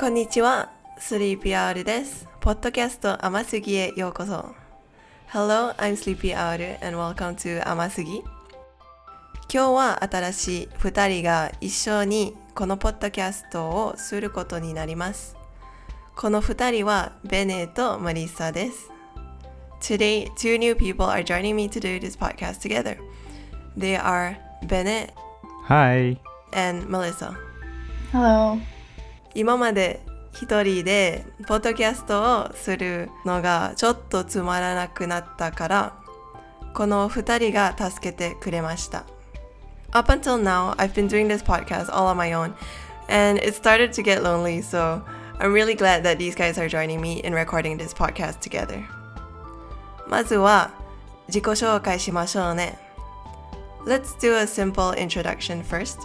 こんにちは、3PR です。ポッドキャスト甘すぎへようこそ。Hello, I'm Sleepy Hour and welcome to 甘すぎ。今日は新しい2人が一緒にこのポッドキャストをすることになります。この2人はベネとマリッサです。Today, two new people are joining me to do this podcast together. They are Bennett Hi. and Melissa. Hello. 今まで一人でポッドキャストをするのがちょっとつまらなくなったからこの二人が助けてくれました Up until now I've been doing this podcast all on my own and it started to get lonely so I'm really glad that these guys are joining me in recording this podcast together まずは自己紹介しましょうね Let's do a simple introduction first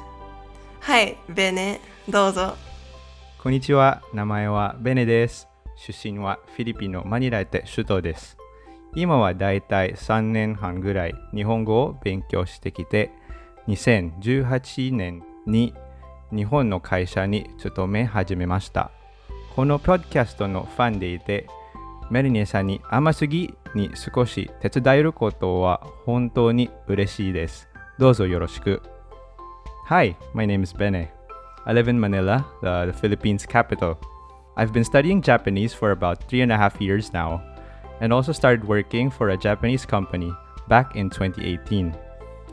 はいベネどうぞこんにちは。名前はベネです。出身はフィリピンのマニラで首都です。今はだいたい3年半ぐらい日本語を勉強してきて、2018年に日本の会社に勤め始めました。このポッドキャストのファンでいて、メリネさんに甘すぎに少し手伝えることは本当に嬉しいです。どうぞよろしく。Hi, my name is Bene. I live in Manila, the, the Philippines capital. I've been studying Japanese for about three and a half years now, and also started working for a Japanese company back in 2018.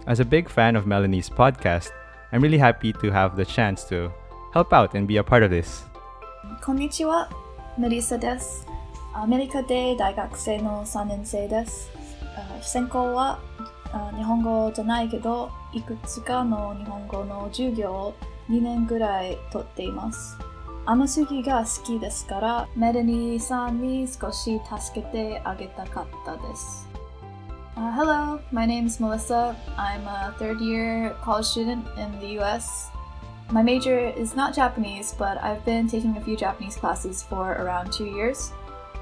As a big fan of Melanie's podcast, I'm really happy to have the chance to help out and be a part of this. こんにちは。メリッサです。アメリカで大学生の3年生です。あ専攻はあ日本語じゃないけど、いくつかの日本語の授業を 2年ぐらい取っています。甘すぎが好きですから、メラニーさんに少し助けてあげたかったです。Uh, hello, my name is Melissa. I'm a third year college student in the US. My major is not Japanese, but I've been taking a few Japanese classes for around two years.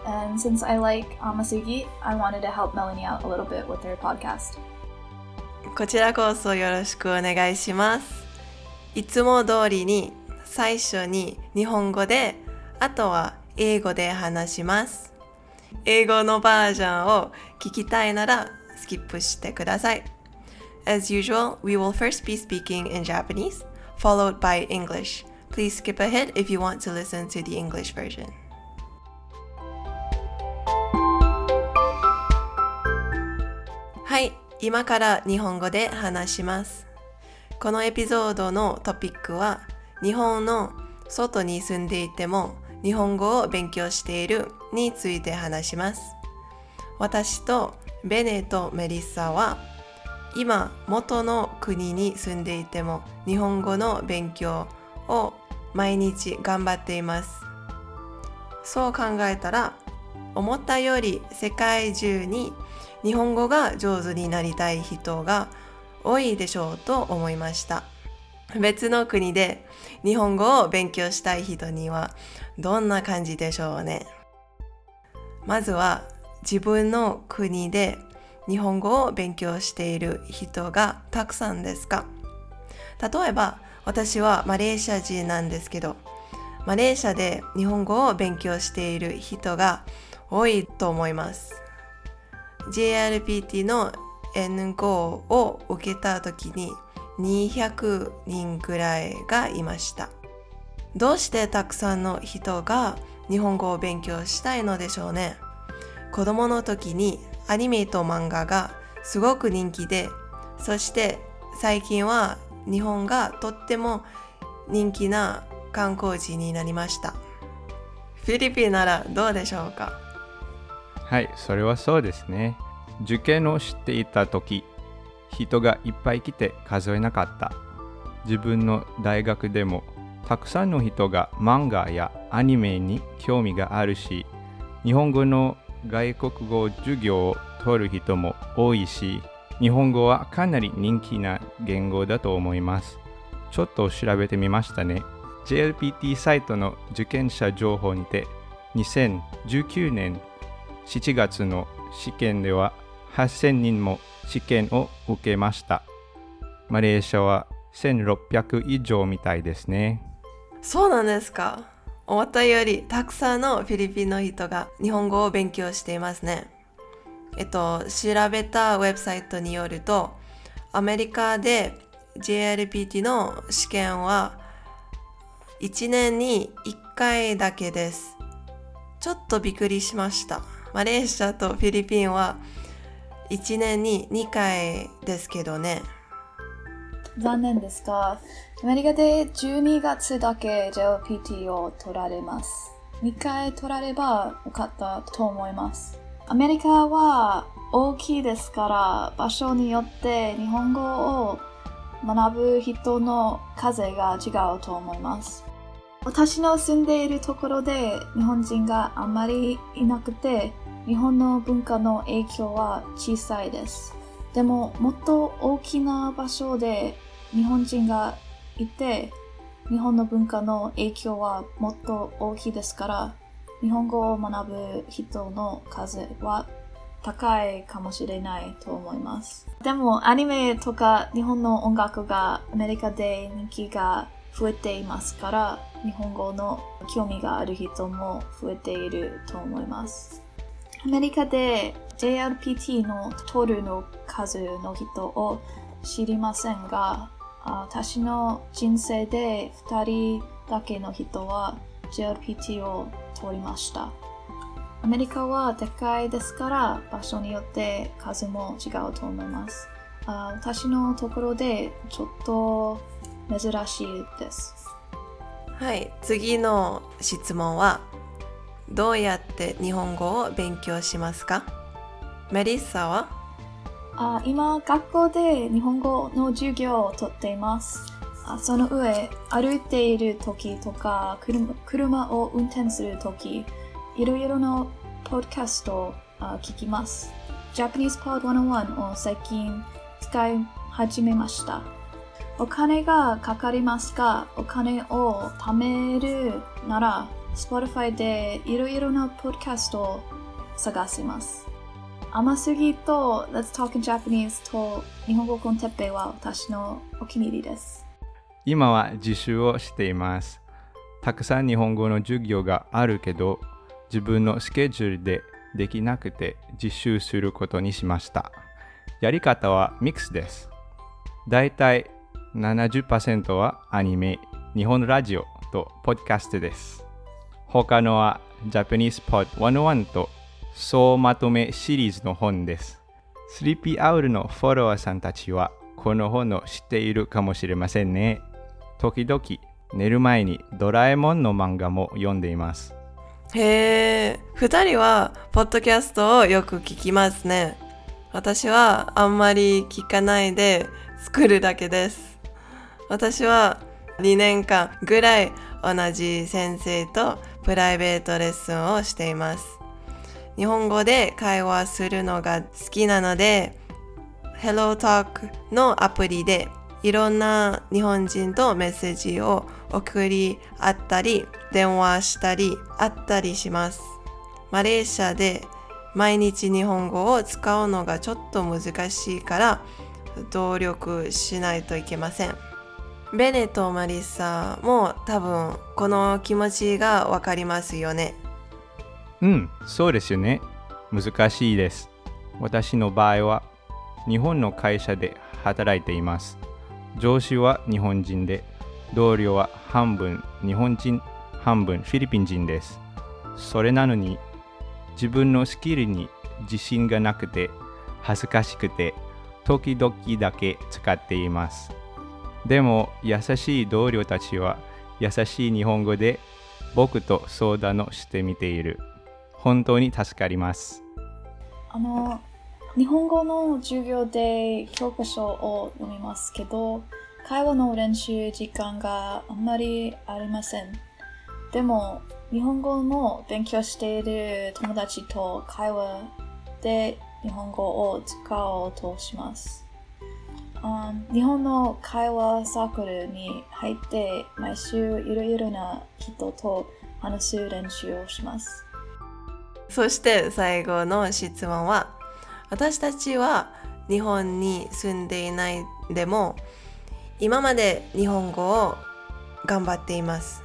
And since I like Amasugi, I wanted to help Melanie out a little bit with her podcast. こちらこそよろしくお願いします。 いつも通りに最初に日本語で、あとは英語で話します。英語のバージョンを聞きたいならスキップしてください。As usual, we will first be speaking in Japanese, followed by English. Please skip ahead if you want to listen to the English version. はい、今から日本語で話します。このエピソードのトピックは日本の外に住んでいても日本語を勉強しているについて話します。私とベネとメリッサは今元の国に住んでいても日本語の勉強を毎日頑張っています。そう考えたら思ったより世界中に日本語が上手になりたい人が多いでしょうと思いました。別の国で日本語を勉強したい人にはどんな感じでしょうね。まずは自分の国で日本語を勉強している人がたくさんですか。例えば私はマレーシア人なんですけどマレーシアで日本語を勉強している人が多いと思います。JRPT の N5 を受けた時に200人ぐらいがいました。どうしてたくさんの人が日本語を勉強したいのでしょうね。子供の時にアニメと漫画がすごく人気でそして最近は日本がとっても人気な観光地になりました。フィリピンならどうでしょうか？はい、それはそうですね。受験をしていた時、人がいっぱい来て数えなかった。自分の大学でもたくさんの人が漫画やアニメに興味があるし、日本語の外国語授業を取る人も多いし、日本語はかなり人気な言語だと思います。ちょっと調べてみましたね。JLPT サイトの受験者情報にて、2019年7月の試験では8000人も試験を受けました。マレーシアは1600以上みたいですね。そうなんですか思ったよりたくさんのフィリピンの人が日本語を勉強していますね。えっと、調べたウェブサイトによると、アメリカで JLPT の試験は1年に1回だけです。ちょっとびっくりしました。マレーシアとフィリピンは1年に2回ですけどね。残念ですが、アメリカで12月だけ JLPT を取られます。2回取らればよかったと思います。アメリカは大きいですから、場所によって日本語を学ぶ人の数が違うと思います。私の住んでいるところで日本人があんまりいなくて、日本の文化の影響は小さいです。でももっと大きな場所で日本人がいて日本の文化の影響はもっと大きいですから日本語を学ぶ人の数は高いかもしれないと思います。でもアニメとか日本の音楽がアメリカで人気が増えていますから日本語の興味がある人も増えていると思います。アメリカで JRPT の取るの数の人を知りませんが、私の人生で2人だけの人は JRPT を取りました。アメリカはでかいですから場所によって数も違うと思います。あ私のところでちょっと珍しいです。はい、次の質問はどうやって日本語を勉強しますか？メリッサは？あ今、学校で日本語の授業をとっています。あその上、歩いている時とか車、車を運転する時、いろいろなポッドキャストをあ聞きます。Japanese Pod 101を最近使い始めました。お金がかかりますが、お金を貯めるなら、Spotify でいろいろなポッドキャストを探します。甘すぎと Let's Talk in Japanese と日本語コンテッペイは私のお気に入りです。今は自習をしています。たくさん日本語の授業があるけど、自分のスケジュールでできなくて自習することにしました。やり方はミックスです。だいたい70%はアニメ、日本ラジオとポッドキャストです。他のは Japanese Pod 101と総まとめシリーズの本です。スリーピーアウルのフォロワーさんたちはこの本を知っているかもしれませんね。時々寝る前にドラえもんの漫画も読んでいます。へえ、二人はポッドキャストをよく聞きますね。私はあんまり聞かないで作るだけです。私は2年間ぐらい同じ先生とプライベートレッスンをしています。日本語で会話するのが好きなので、Hello Talk のアプリでいろんな日本人とメッセージを送り合ったり、電話したり、会ったりします。マレーシアで毎日日本語を使うのがちょっと難しいから、努力しないといけません。ベネとマリッサも多分この気持ちがわかりますよね。うん、そうですよね。難しいです。私の場合は日本の会社で働いています。上司は日本人で、同僚は半分日本人、半分フィリピン人です。それなのに自分のスキルに自信がなくて恥ずかしくて時々だけ使っています。でも優しい同僚たちは優しい日本語で僕と相談をしてみている。本当に助かります。あの、日本語の授業で教科書を読みますけど、会話の練習時間があんまりありません。でも、日本語も勉強している友達と会話で日本語を使おうとします。あ日本の会話サークルに入って毎週いろいろな人と話す練習をします。そして最後の質問は私たちは日本に住んでいないでも今まで日本語を頑張っています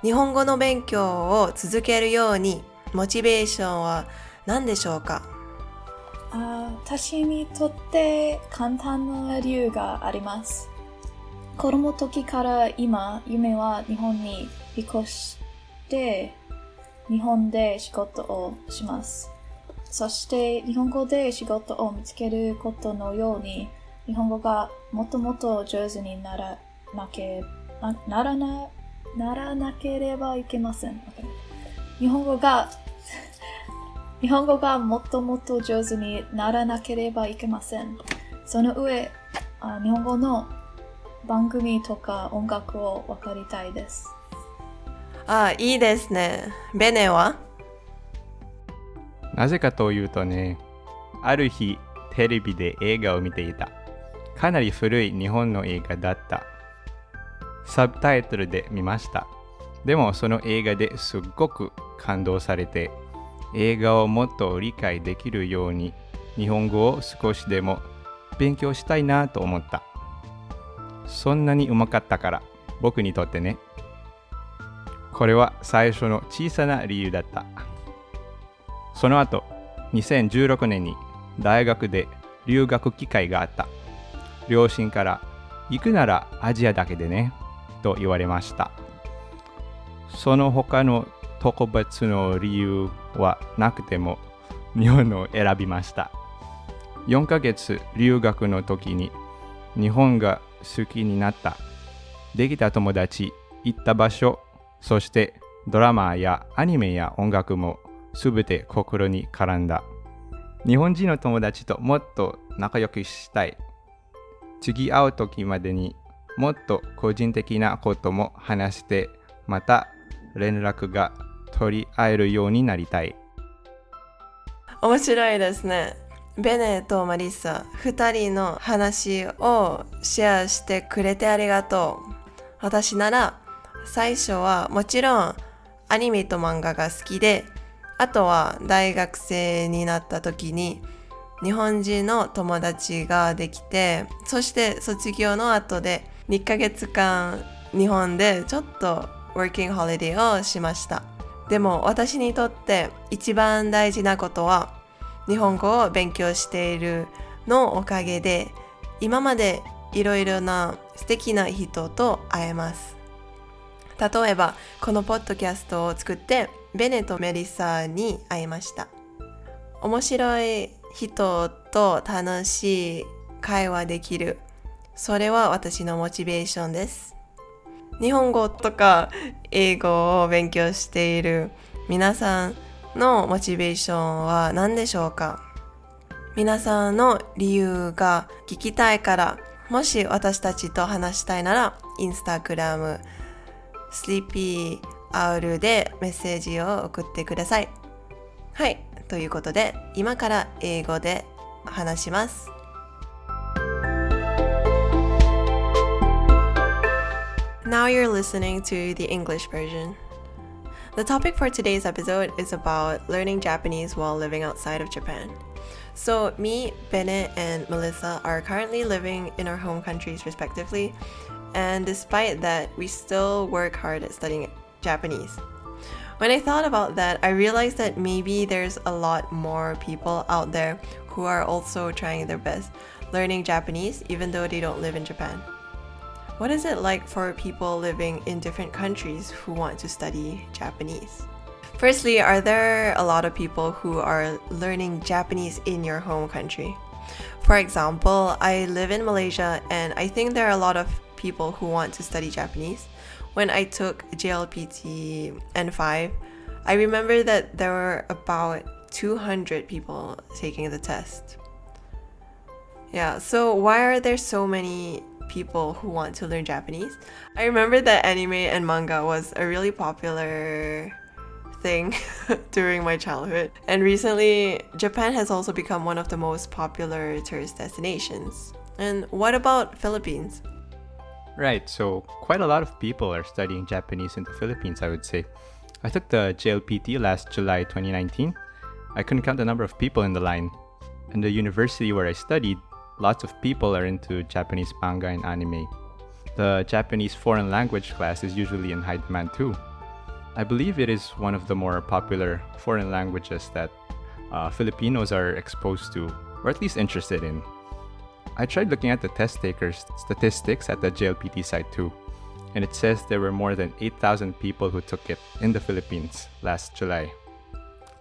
日本語の勉強を続けるようにモチベーションは何でしょうか？あ私にとって簡単な理由があります。子供時から今、夢は日本に引っ越して、日本で仕事をします。そして日本語で仕事を見つけることのように、日本語がもっともっと上手にならなけなならなならなければいけません。日本語が日本語がもっともっと上手にならなければいけません。その上、あ日本語の番組とか音楽を分かりたいです。ああ、いいですね。ベネは？なぜかというとね、ある日テレビで映画を見ていた。かなり古い日本の映画だった。サブタイトルで見ました。でもその映画ですっごく感動されて、映画をもっと理解できるように日本語を少しでも勉強したいなと思った。そんなにうまかったから、僕にとってね。これは最初の小さな理由だった。その後、2016年に大学で留学機会があった。両親から、行くならアジアだけでね、と言われました。その他の特別の理由はなくても、日本を選びました。4ヶ月留学の時に日本が好きになった。できた友達、行った場所、そしてドラマやアニメや音楽もすべて心に絡んだ。日本人の友達ともっと仲良くしたい。次会う時までにもっと個人的なことも話して、また連絡が取り合えるようになりたい。面白いですね。ベネとマリッサ、二人の話をシェアしてくれてありがとう。私なら最初はもちろんアニメと漫画が好きで、あとは大学生になった時に日本人の友達ができて、そして卒業の後で2ヶ月間日本でちょっと working holiday をしました。でも私にとって一番大事なことは日本語を勉強しているのおかげで今までいろいろな素敵な人と会えます。例えばこのポッドキャストを作ってベネとメリサに会いました。面白い人と楽しい会話できる。それは私のモチベーションです。日本語とか英語を勉強している皆さんのモチベーションは何でしょうか？皆さんの理由が聞きたいからもし私たちと話したいならインスタグラム Sleepy Owl でメッセージを送ってください。はいということで今から英語で話します。Now you're listening to the English version. The topic for today's episode is about learning Japanese while living outside of Japan. So, me, Bennett, and Melissa are currently living in our home countries respectively, and despite that, we still work hard at studying Japanese. When I thought about that, I realized that maybe there's a lot more people out there who are also trying their best learning Japanese even though they don't live in Japan. What is it like for people living in different countries who want to study Japanese? Firstly, are there a lot of people who are learning Japanese in your home country? For example, I live in Malaysia and I think there are a lot of people who want to study Japanese. When I took JLPT N5, I remember that there were about 200 people taking the test. Yeah, so why are there so many people who want to learn Japanese? I remember that anime and manga was a really popular thing during my childhood. And recently, Japan has also become one of the most popular tourist destinations. And what about Philippines? Right, so quite a lot of people are studying Japanese in the Philippines, I would say. I took the JLPT last July 2019. I couldn't count the number of people in the line. In the university where I studied, lots of people are into Japanese manga and anime. The Japanese foreign language class is usually in high demand too. I believe it is one of the more popular foreign languages that uh, Filipinos are exposed to, or at least interested in. I tried looking at the test takers statistics at the JLPT site too, and it says there were more than 8,000 people who took it in the Philippines last July.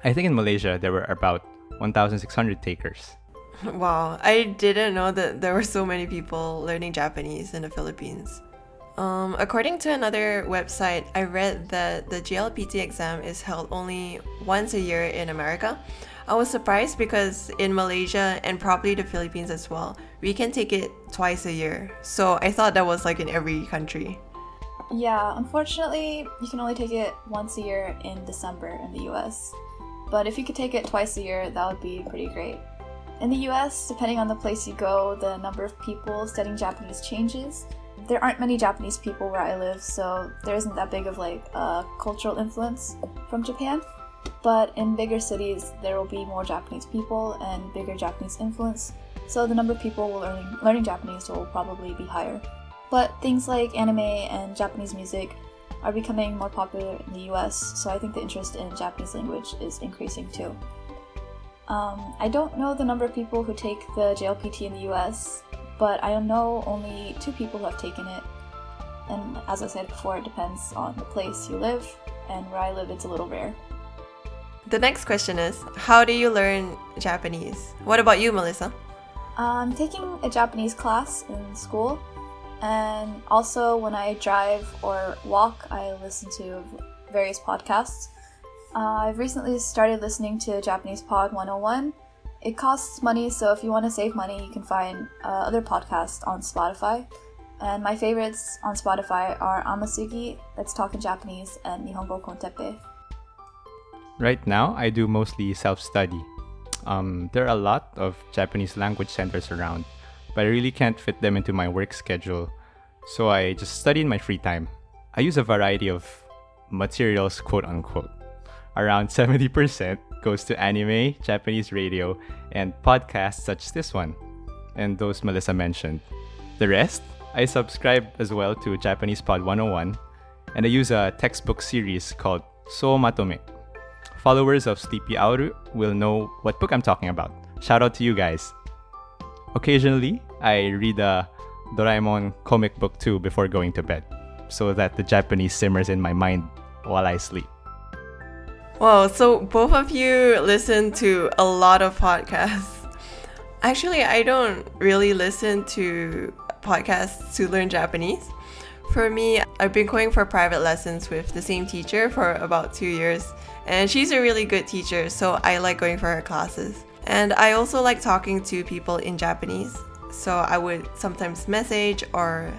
I think in Malaysia there were about 1,600 takers. Wow, I didn't know that there were so many people learning Japanese in the Philippines. Um, according to another website, I read that the GLPT exam is held only once a year in America. I was surprised because in Malaysia and probably the Philippines as well, we can take it twice a year. So I thought that was like in every country. Yeah, unfortunately, you can only take it once a year in December in the US. But if you could take it twice a year, that would be pretty great. In the US, depending on the place you go, the number of people studying Japanese changes. There aren't many Japanese people where I live, so there isn't that big of like a cultural influence from Japan. But in bigger cities, there will be more Japanese people and bigger Japanese influence, so the number of people learning learning Japanese will probably be higher. But things like anime and Japanese music are becoming more popular in the US, so I think the interest in Japanese language is increasing too. Um, I don't know the number of people who take the JLPT in the US, but I know only two people who have taken it. And as I said before, it depends on the place you live, and where I live, it's a little rare. The next question is How do you learn Japanese? What about you, Melissa? I'm taking a Japanese class in school, and also when I drive or walk, I listen to various podcasts. Uh, I've recently started listening to Japanese Pod 101. It costs money, so if you want to save money, you can find uh, other podcasts on Spotify. And my favorites on Spotify are Amasugi, Let's Talk in Japanese, and Nihongo Kontepe. Right now, I do mostly self study. Um, there are a lot of Japanese language centers around, but I really can't fit them into my work schedule, so I just study in my free time. I use a variety of materials, quote unquote around 70% goes to anime, Japanese radio, and podcasts such as this one, and those Melissa mentioned. The rest, I subscribe as well to Japanese Pod 101, and I use a textbook series called So Matome. Followers of Sleepy Auru will know what book I'm talking about. Shout out to you guys. Occasionally, I read a Doraemon comic book too before going to bed, so that the Japanese simmers in my mind while I sleep. Wow, so both of you listen to a lot of podcasts. Actually, I don't really listen to podcasts to learn Japanese. For me, I've been going for private lessons with the same teacher for about two years, and she's a really good teacher, so I like going for her classes. And I also like talking to people in Japanese, so I would sometimes message or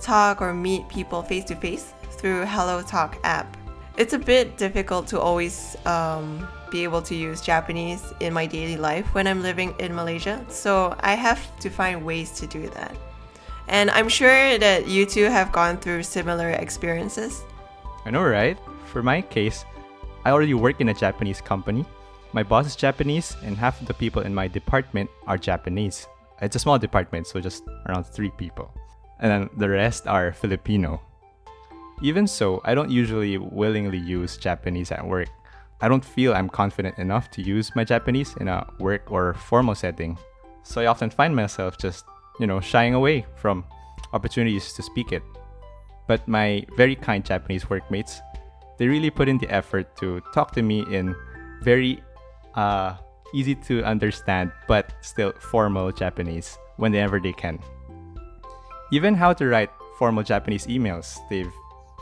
talk or meet people face to face through Hello Talk app it's a bit difficult to always um, be able to use Japanese in my daily life when I'm living in Malaysia. So I have to find ways to do that. And I'm sure that you two have gone through similar experiences. I know, right? For my case, I already work in a Japanese company. My boss is Japanese, and half of the people in my department are Japanese. It's a small department, so just around three people. And then the rest are Filipino. Even so, I don't usually willingly use Japanese at work. I don't feel I'm confident enough to use my Japanese in a work or formal setting. So I often find myself just, you know, shying away from opportunities to speak it. But my very kind Japanese workmates, they really put in the effort to talk to me in very uh, easy to understand but still formal Japanese whenever they can. Even how to write formal Japanese emails, they've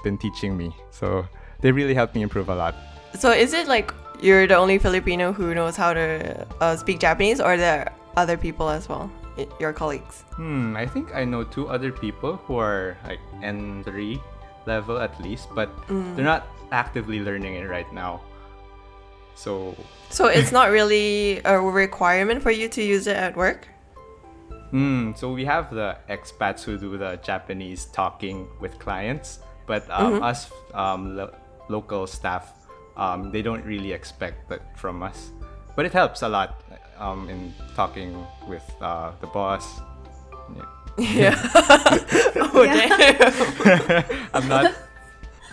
been teaching me. So they really helped me improve a lot. So is it like you're the only Filipino who knows how to uh, speak Japanese, or there are other people as well, your colleagues? Hmm, I think I know two other people who are like N3 level at least, but mm. they're not actively learning it right now. So So it's not really a requirement for you to use it at work? Hmm. so we have the expats who do the Japanese talking with clients, but um, mm-hmm. us um, lo- local staff, um, they don't really expect that from us. But it helps a lot um, in talking with uh, the boss. Yeah. yeah. oh, damn. I'm not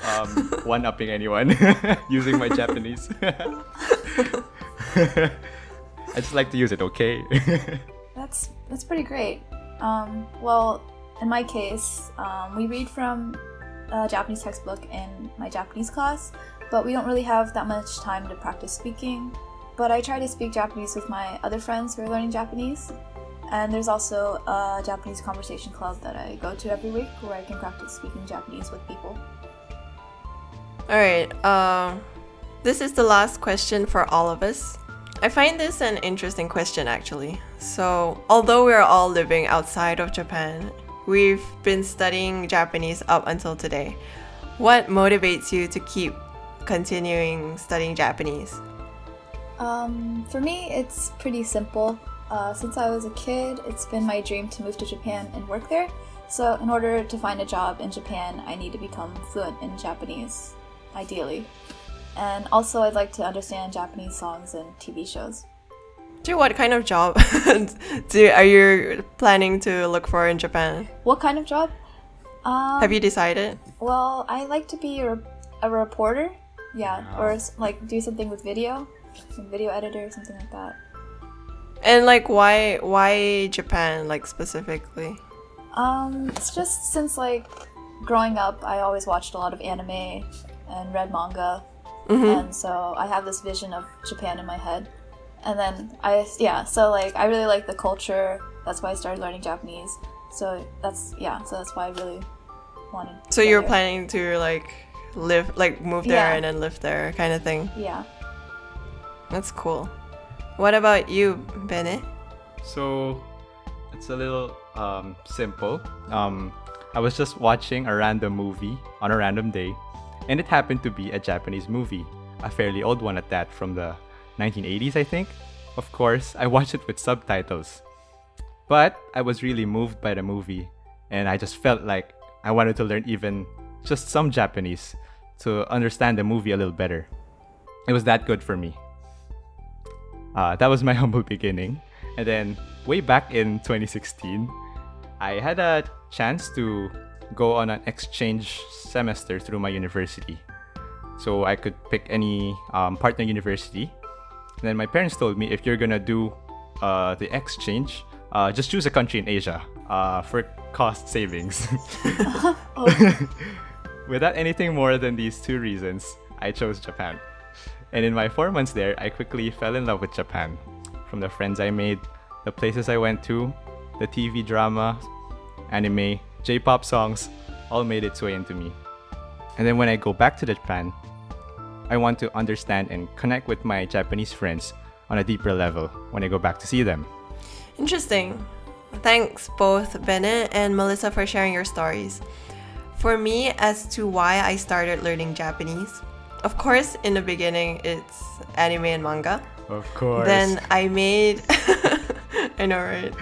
um, one upping anyone using my Japanese. I just like to use it, okay? That's that's pretty great. Um, well, in my case, um, we read from a Japanese textbook in my Japanese class, but we don't really have that much time to practice speaking. But I try to speak Japanese with my other friends who are learning Japanese. And there's also a Japanese conversation club that I go to every week where I can practice speaking Japanese with people. All right. Um, this is the last question for all of us. I find this an interesting question actually. So, although we're all living outside of Japan, we've been studying Japanese up until today. What motivates you to keep continuing studying Japanese? Um, for me, it's pretty simple. Uh, since I was a kid, it's been my dream to move to Japan and work there. So, in order to find a job in Japan, I need to become fluent in Japanese, ideally. And also, I'd like to understand Japanese songs and TV shows. Do what kind of job do are you planning to look for in Japan? What kind of job? Um, Have you decided? Well, I like to be a, a reporter. Yeah, or like do something with video, some video editor, or something like that. And like why why Japan like specifically? Um, it's just since like growing up, I always watched a lot of anime and read manga, and so I have this vision of Japan in my head. And then I yeah, so like I really like the culture. That's why I started learning Japanese. So that's yeah, so that's why I really wanted. So you're there. planning to like live like move there Yeah. and then live there kind of thing. Yeah. That's cool. What about you, Bennett? So it's a little um, simple. Um, I was just watching a random movie on a random day, and it happened to be a Japanese movie, a fairly old one at that, from the 1980s, I think. Of course, I watched it with subtitles. But I was really moved by the movie, and I just felt like I wanted to learn even just some Japanese to understand the movie a little better. It was that good for me. Uh, that was my humble beginning. And then, way back in 2016, I had a chance to go on an exchange semester through my university. So I could pick any um, partner university. And then my parents told me if you're gonna do uh, the exchange, uh, just choose a country in Asia uh, for cost savings. Without anything more than these two reasons, I chose Japan. And in my four months there, I quickly fell in love with Japan. From the friends I made, the places I went to, the TV drama, anime, J pop songs, all made its way into me. And then when I go back to Japan, I want to understand and connect with my Japanese friends on a deeper level when I go back to see them. Interesting. Thanks both Bennett and Melissa for sharing your stories. For me, as to why I started learning Japanese, of course, in the beginning, it's anime and manga. Of course. Then I made, I know, right?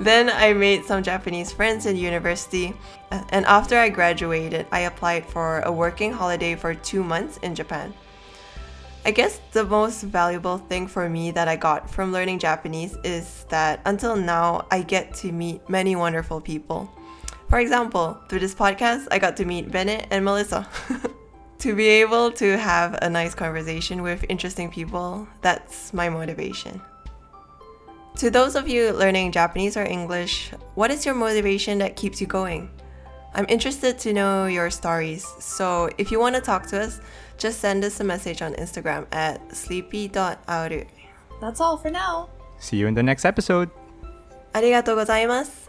Then I made some Japanese friends in university. Uh, and after I graduated, I applied for a working holiday for two months in Japan. I guess the most valuable thing for me that I got from learning Japanese is that until now, I get to meet many wonderful people. For example, through this podcast, I got to meet Bennett and Melissa. to be able to have a nice conversation with interesting people, that's my motivation. To those of you learning Japanese or English, what is your motivation that keeps you going? I'm interested to know your stories, so if you want to talk to us, just send us a message on Instagram at sleepy.auru. That's all for now. See you in the next episode. ありがとうございます。